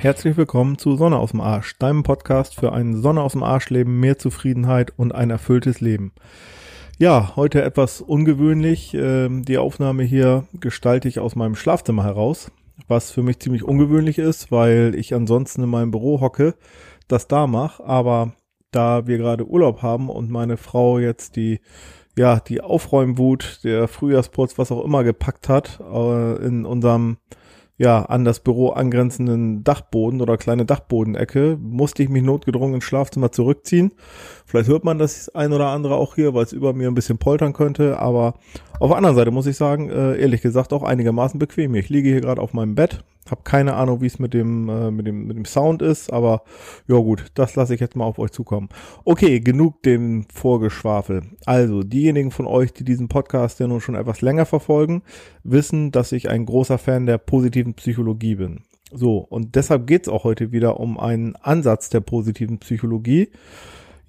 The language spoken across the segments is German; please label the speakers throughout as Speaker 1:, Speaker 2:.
Speaker 1: Herzlich willkommen zu Sonne aus dem Arsch, deinem Podcast für ein Sonne aus dem Arsch Leben, mehr Zufriedenheit und ein erfülltes Leben. Ja, heute etwas ungewöhnlich. Ähm, die Aufnahme hier gestalte ich aus meinem Schlafzimmer heraus, was für mich ziemlich ungewöhnlich ist, weil ich ansonsten in meinem Büro hocke, das da mache. Aber da wir gerade Urlaub haben und meine Frau jetzt die ja die Aufräumwut, der Frühjahrsputz, was auch immer gepackt hat äh, in unserem ja, an das Büro angrenzenden Dachboden oder kleine Dachbodenecke musste ich mich notgedrungen ins Schlafzimmer zurückziehen. Vielleicht hört man das ein oder andere auch hier, weil es über mir ein bisschen poltern könnte, aber auf der anderen Seite muss ich sagen, äh, ehrlich gesagt auch einigermaßen bequem. Ich liege hier gerade auf meinem Bett, habe keine Ahnung, wie es mit dem, äh, mit, dem, mit dem Sound ist, aber ja gut, das lasse ich jetzt mal auf euch zukommen. Okay, genug dem Vorgeschwafel. Also, diejenigen von euch, die diesen Podcast ja nun schon etwas länger verfolgen, wissen, dass ich ein großer Fan der positiven Psychologie bin. So, und deshalb geht's auch heute wieder um einen Ansatz der positiven Psychologie.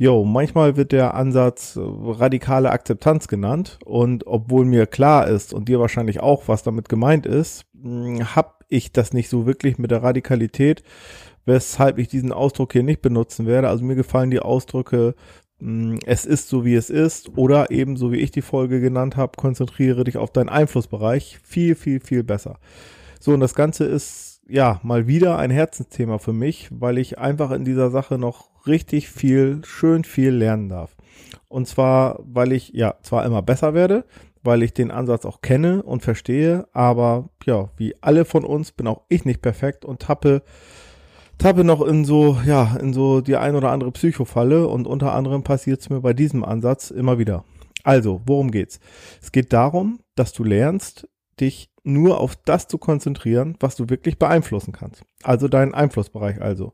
Speaker 1: Jo, manchmal wird der Ansatz äh, radikale Akzeptanz genannt und obwohl mir klar ist und dir wahrscheinlich auch, was damit gemeint ist, habe ich das nicht so wirklich mit der Radikalität, weshalb ich diesen Ausdruck hier nicht benutzen werde. Also mir gefallen die Ausdrücke hm, es ist so wie es ist oder eben so wie ich die Folge genannt habe, konzentriere dich auf deinen Einflussbereich viel, viel, viel besser. So, und das Ganze ist ja mal wieder ein Herzensthema für mich, weil ich einfach in dieser Sache noch richtig viel, schön viel lernen darf. Und zwar, weil ich ja zwar immer besser werde, weil ich den Ansatz auch kenne und verstehe, aber ja, wie alle von uns bin auch ich nicht perfekt und tappe tappe noch in so, ja, in so die ein oder andere Psychofalle und unter anderem passiert es mir bei diesem Ansatz immer wieder. Also, worum geht's? Es geht darum, dass du lernst, dich nur auf das zu konzentrieren, was du wirklich beeinflussen kannst. Also deinen Einflussbereich also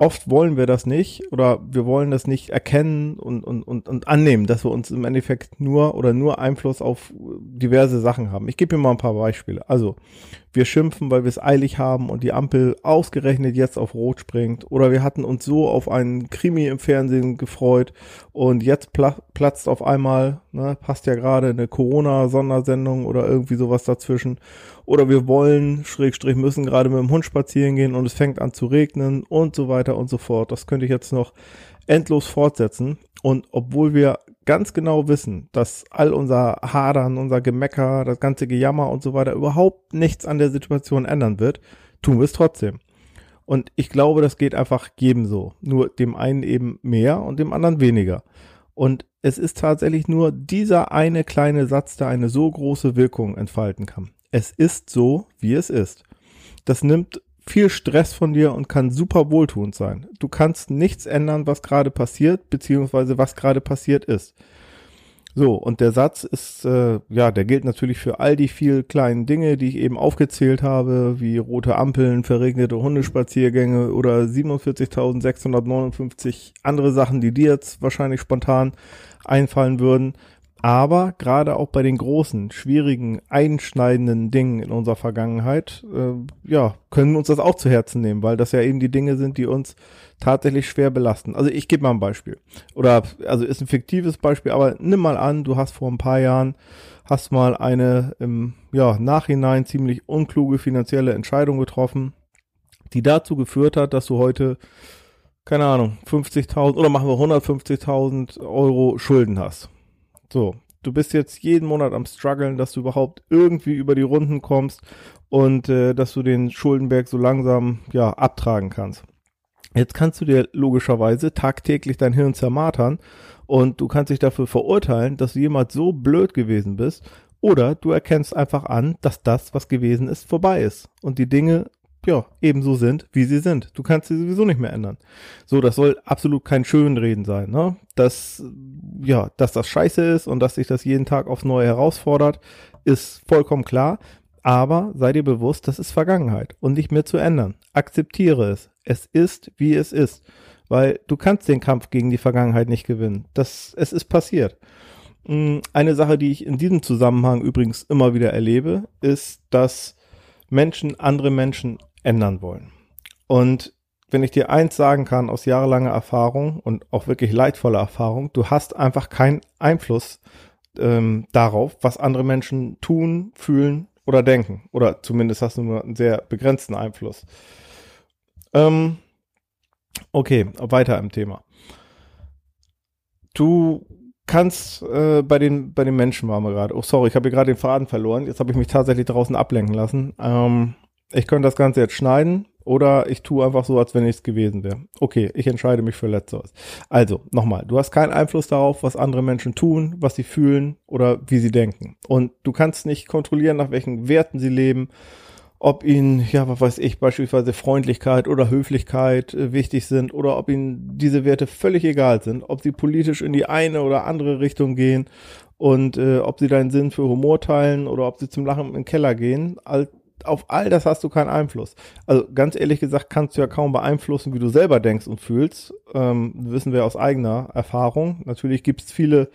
Speaker 1: oft wollen wir das nicht oder wir wollen das nicht erkennen und, und, und, und annehmen, dass wir uns im Endeffekt nur oder nur Einfluss auf diverse Sachen haben. Ich gebe mir mal ein paar Beispiele. Also, wir schimpfen, weil wir es eilig haben und die Ampel ausgerechnet jetzt auf Rot springt. Oder wir hatten uns so auf einen Krimi im Fernsehen gefreut und jetzt pla platzt auf einmal, ne, passt ja gerade eine Corona-Sondersendung oder irgendwie sowas dazwischen oder wir wollen, Schrägstrich müssen gerade mit dem Hund spazieren gehen und es fängt an zu regnen und so weiter und so fort. Das könnte ich jetzt noch endlos fortsetzen. Und obwohl wir ganz genau wissen, dass all unser Hadern, unser Gemecker, das ganze Gejammer und so weiter überhaupt nichts an der Situation ändern wird, tun wir es trotzdem. Und ich glaube, das geht einfach jedem so. Nur dem einen eben mehr und dem anderen weniger. Und es ist tatsächlich nur dieser eine kleine Satz, der eine so große Wirkung entfalten kann es ist so, wie es ist. Das nimmt viel Stress von dir und kann super wohltuend sein. Du kannst nichts ändern, was gerade passiert, beziehungsweise was gerade passiert ist. So, und der Satz ist, äh, ja, der gilt natürlich für all die vielen kleinen Dinge, die ich eben aufgezählt habe, wie rote Ampeln, verregnete Hundespaziergänge oder 47.659 andere Sachen, die dir jetzt wahrscheinlich spontan einfallen würden. Aber gerade auch bei den großen, schwierigen, einschneidenden Dingen in unserer Vergangenheit, äh, ja, können wir uns das auch zu Herzen nehmen, weil das ja eben die Dinge sind, die uns tatsächlich schwer belasten. Also ich gebe mal ein Beispiel. Oder, also ist ein fiktives Beispiel, aber nimm mal an, du hast vor ein paar Jahren, hast mal eine im ja, Nachhinein ziemlich unkluge finanzielle Entscheidung getroffen, die dazu geführt hat, dass du heute keine Ahnung, 50.000 oder machen wir 150.000 Euro Schulden hast. So, du bist jetzt jeden Monat am struggeln, dass du überhaupt irgendwie über die Runden kommst und äh, dass du den Schuldenberg so langsam ja abtragen kannst. Jetzt kannst du dir logischerweise tagtäglich dein Hirn zermartern und du kannst dich dafür verurteilen, dass du jemals so blöd gewesen bist oder du erkennst einfach an, dass das, was gewesen ist, vorbei ist und die Dinge ja, ebenso sind, wie sie sind. Du kannst sie sowieso nicht mehr ändern. So, das soll absolut kein Schönreden sein, ne? Dass, ja, dass das scheiße ist und dass sich das jeden Tag aufs Neue herausfordert, ist vollkommen klar. Aber sei dir bewusst, das ist Vergangenheit und nicht mehr zu ändern. Akzeptiere es. Es ist, wie es ist. Weil du kannst den Kampf gegen die Vergangenheit nicht gewinnen. Das, es ist passiert. Hm, eine Sache, die ich in diesem Zusammenhang übrigens immer wieder erlebe, ist, dass Menschen andere Menschen ändern wollen. Und wenn ich dir eins sagen kann aus jahrelanger Erfahrung und auch wirklich leidvoller Erfahrung, du hast einfach keinen Einfluss ähm, darauf, was andere Menschen tun, fühlen oder denken. Oder zumindest hast du nur einen sehr begrenzten Einfluss. Ähm, okay, weiter im Thema. Du kannst äh, bei den bei den Menschen waren wir gerade. Oh sorry, ich habe hier gerade den Faden verloren. Jetzt habe ich mich tatsächlich draußen ablenken lassen. Ähm, ich könnte das Ganze jetzt schneiden oder ich tue einfach so, als wenn ich es gewesen wäre. Okay, ich entscheide mich für Letzteres. Also, nochmal, du hast keinen Einfluss darauf, was andere Menschen tun, was sie fühlen oder wie sie denken. Und du kannst nicht kontrollieren, nach welchen Werten sie leben, ob ihnen, ja, was weiß ich, beispielsweise Freundlichkeit oder Höflichkeit äh, wichtig sind oder ob ihnen diese Werte völlig egal sind, ob sie politisch in die eine oder andere Richtung gehen und äh, ob sie deinen Sinn für Humor teilen oder ob sie zum Lachen den Keller gehen. All, auf all das hast du keinen Einfluss. Also ganz ehrlich gesagt kannst du ja kaum beeinflussen, wie du selber denkst und fühlst. Ähm, wissen wir aus eigener Erfahrung. Natürlich gibt es viele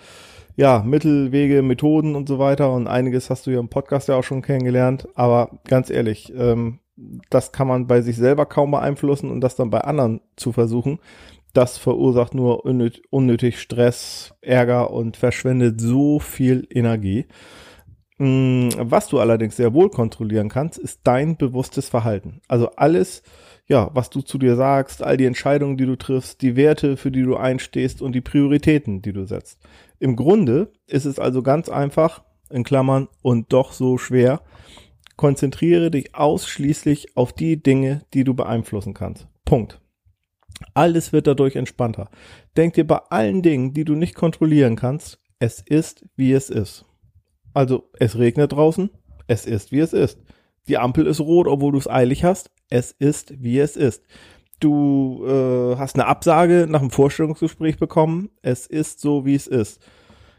Speaker 1: ja, Mittelwege, Methoden und so weiter. Und einiges hast du ja im Podcast ja auch schon kennengelernt. Aber ganz ehrlich, ähm, das kann man bei sich selber kaum beeinflussen und das dann bei anderen zu versuchen, das verursacht nur unnötig Stress, Ärger und verschwendet so viel Energie. Mm, was du allerdings sehr wohl kontrollieren kannst, ist dein bewusstes Verhalten. Also alles, ja, was du zu dir sagst, all die Entscheidungen, die du triffst, die Werte, für die du einstehst und die Prioritäten, die du setzt. Im Grunde ist es also ganz einfach, in Klammern, und doch so schwer. Konzentriere dich ausschließlich auf die Dinge, die du beeinflussen kannst. Punkt. Alles wird dadurch entspannter. Denk dir bei allen Dingen, die du nicht kontrollieren kannst, es ist, wie es ist. Also, es regnet draußen, es ist, wie es ist. Die Ampel ist rot, obwohl du es eilig hast, es ist, wie es ist du äh, hast eine Absage nach einem Vorstellungsgespräch bekommen. Es ist so, wie es ist.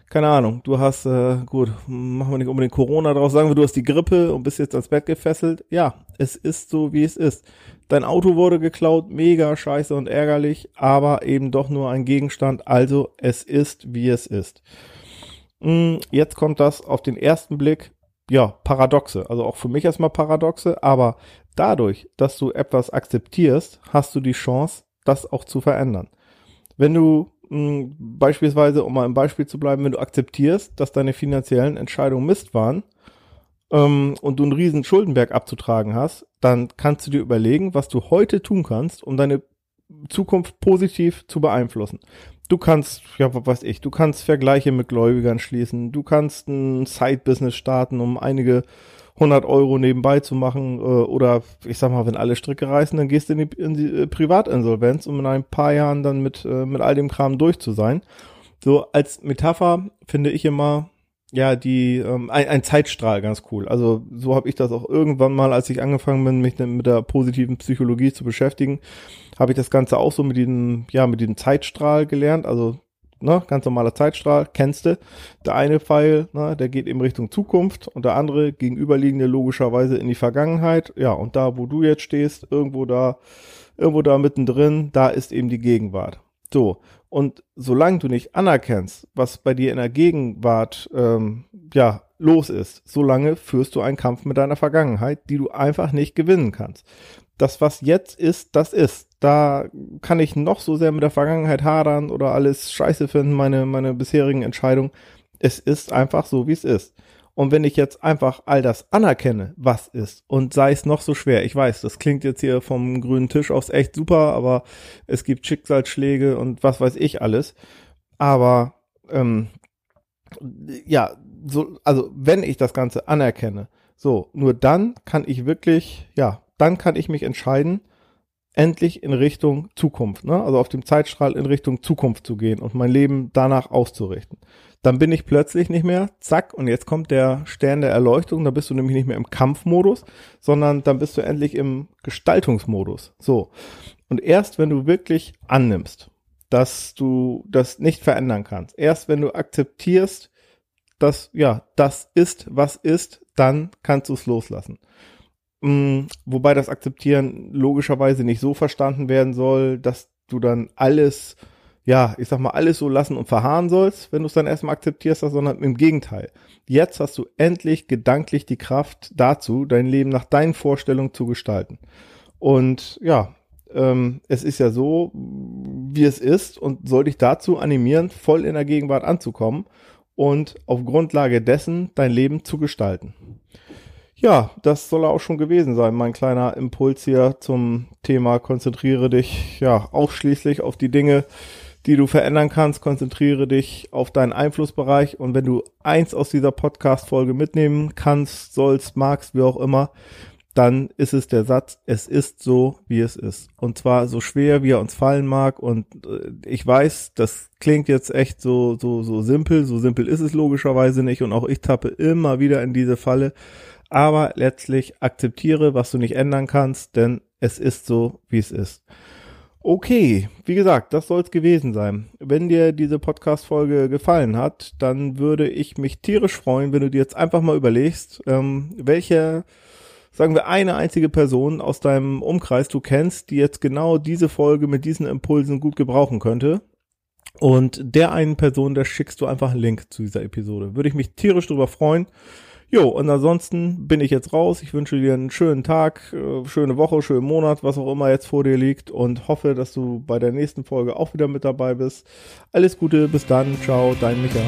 Speaker 1: Keine Ahnung, du hast, äh, gut, machen wir nicht unbedingt Corona draus, sagen wir, du hast die Grippe und bist jetzt ans Bett gefesselt. Ja, es ist so, wie es ist. Dein Auto wurde geklaut, mega scheiße und ärgerlich, aber eben doch nur ein Gegenstand. Also, es ist, wie es ist. Hm, jetzt kommt das auf den ersten Blick ja, Paradoxe. Also auch für mich erstmal Paradoxe, aber dadurch, dass du etwas akzeptierst, hast du die Chance, das auch zu verändern. Wenn du mh, hm, beispielsweise, um mal im Beispiel zu bleiben, wenn du akzeptierst, dass deine finanziellen Entscheidungen Mist waren ähm, und du einen riesen Schuldenberg abzutragen hast, dann kannst du dir überlegen, was du heute tun kannst, um deine Zukunft positiv zu beeinflussen. Du kannst, ja, was weiß ich, du kannst Vergleiche mit Gläubigern schließen, du kannst ein Side-Business starten, um einige 100 Euro nebenbei zu machen äh, oder ich sag mal, wenn alle Stricke reißen, dann gehst du in die, in die äh, Privatinsolvenz, um in ein paar Jahren dann mit, äh, mit all dem Kram durch zu sein. So als Metapher finde ich immer, ja, die, ähm, ein, ein Zeitstrahl ganz cool. Also so habe ich das auch irgendwann mal, als ich angefangen bin, mich mit der positiven Psychologie zu beschäftigen, habe ich das Ganze auch so mit diesem, ja, mit diesem Zeitstrahl gelernt. Also ne, ganz normaler Zeitstrahl, kennst du. Der eine Pfeil, ne, der geht eben Richtung Zukunft und der andere gegenüberliegende logischerweise in die Vergangenheit. Ja, und da, wo du jetzt stehst, irgendwo da, irgendwo da mittendrin, da ist eben die Gegenwart. So, und solange du nicht anerkennst, was bei dir in der Gegenwart ähm, ja los ist, solange führst du einen Kampf mit deiner Vergangenheit, die du einfach nicht gewinnen kannst. Das, was jetzt ist, das ist. Da kann ich noch so sehr mit der Vergangenheit hadern oder alles scheiße finden, meine, meine bisherigen Entscheidungen. Es ist einfach so, wie es ist. Und wenn ich jetzt einfach all das anerkenne, was ist, und sei es noch so schwer, ich weiß, das klingt jetzt hier vom grünen Tisch aus echt super, aber es gibt Schicksalsschläge und was weiß ich alles. Aber ähm, ja, so, also wenn ich das Ganze anerkenne, so, nur dann kann ich wirklich, ja, dann kann ich mich entscheiden, endlich in Richtung Zukunft, ne? also auf dem Zeitstrahl in Richtung Zukunft zu gehen und mein Leben danach auszurichten. Dann bin ich plötzlich nicht mehr, zack, und jetzt kommt der Stern der Erleuchtung, da bist du nämlich nicht mehr im Kampfmodus, sondern dann bist du endlich im Gestaltungsmodus. So. Und erst wenn du wirklich annimmst, dass du das nicht verändern kannst, erst wenn du akzeptierst, dass, ja, das ist, was ist, dann kannst du es loslassen. Mm, wobei das Akzeptieren logischerweise nicht so verstanden werden soll, dass du dann alles, ja, ich sag mal, alles so lassen und verharren sollst, wenn du es dann erstmal akzeptierst, sondern im Gegenteil. Jetzt hast du endlich gedanklich die Kraft dazu, dein Leben nach deinen Vorstellungen zu gestalten. Und ja, ähm, es ist ja so, wie es ist und soll dich dazu animieren, voll in der Gegenwart anzukommen und auf Grundlage dessen dein Leben zu gestalten. Ja, das soll auch schon gewesen sein, mein kleiner Impuls hier zum Thema konzentriere dich ja ausschließlich auf die Dinge, die du verändern kannst, konzentriere dich auf deinen Einflussbereich und wenn du eins aus dieser Podcast Folge mitnehmen kannst, sollst, magst, wie auch immer, dann ist es der Satz, es ist so, wie es ist. Und zwar so schwer, wie er uns fallen mag. Und äh, ich weiß, das klingt jetzt echt so, so, so simpel. So simpel ist es logischerweise nicht. Und auch ich tappe immer wieder in diese Falle. Aber letztlich akzeptiere, was du nicht ändern kannst, denn es ist so, wie es ist. Okay, wie gesagt, das soll es gewesen sein. Wenn dir diese Podcast-Folge gefallen hat, dann würde ich mich tierisch freuen, wenn du dir jetzt einfach mal überlegst, ähm, welche sagen wir, eine einzige Person aus deinem Umkreis du kennst, die jetzt genau diese Folge mit diesen Impulsen gut gebrauchen könnte. Und der einen Person, da schickst du einfach einen Link zu dieser Episode. Würde ich mich tierisch drüber freuen. Jo, und ansonsten bin ich jetzt raus. Ich wünsche dir einen schönen Tag, äh, schöne Woche, schönen Monat, was auch immer jetzt vor dir liegt und hoffe, dass du bei der nächsten Folge auch wieder mit dabei bist. Alles Gute, bis dann, ciao, dein Micha.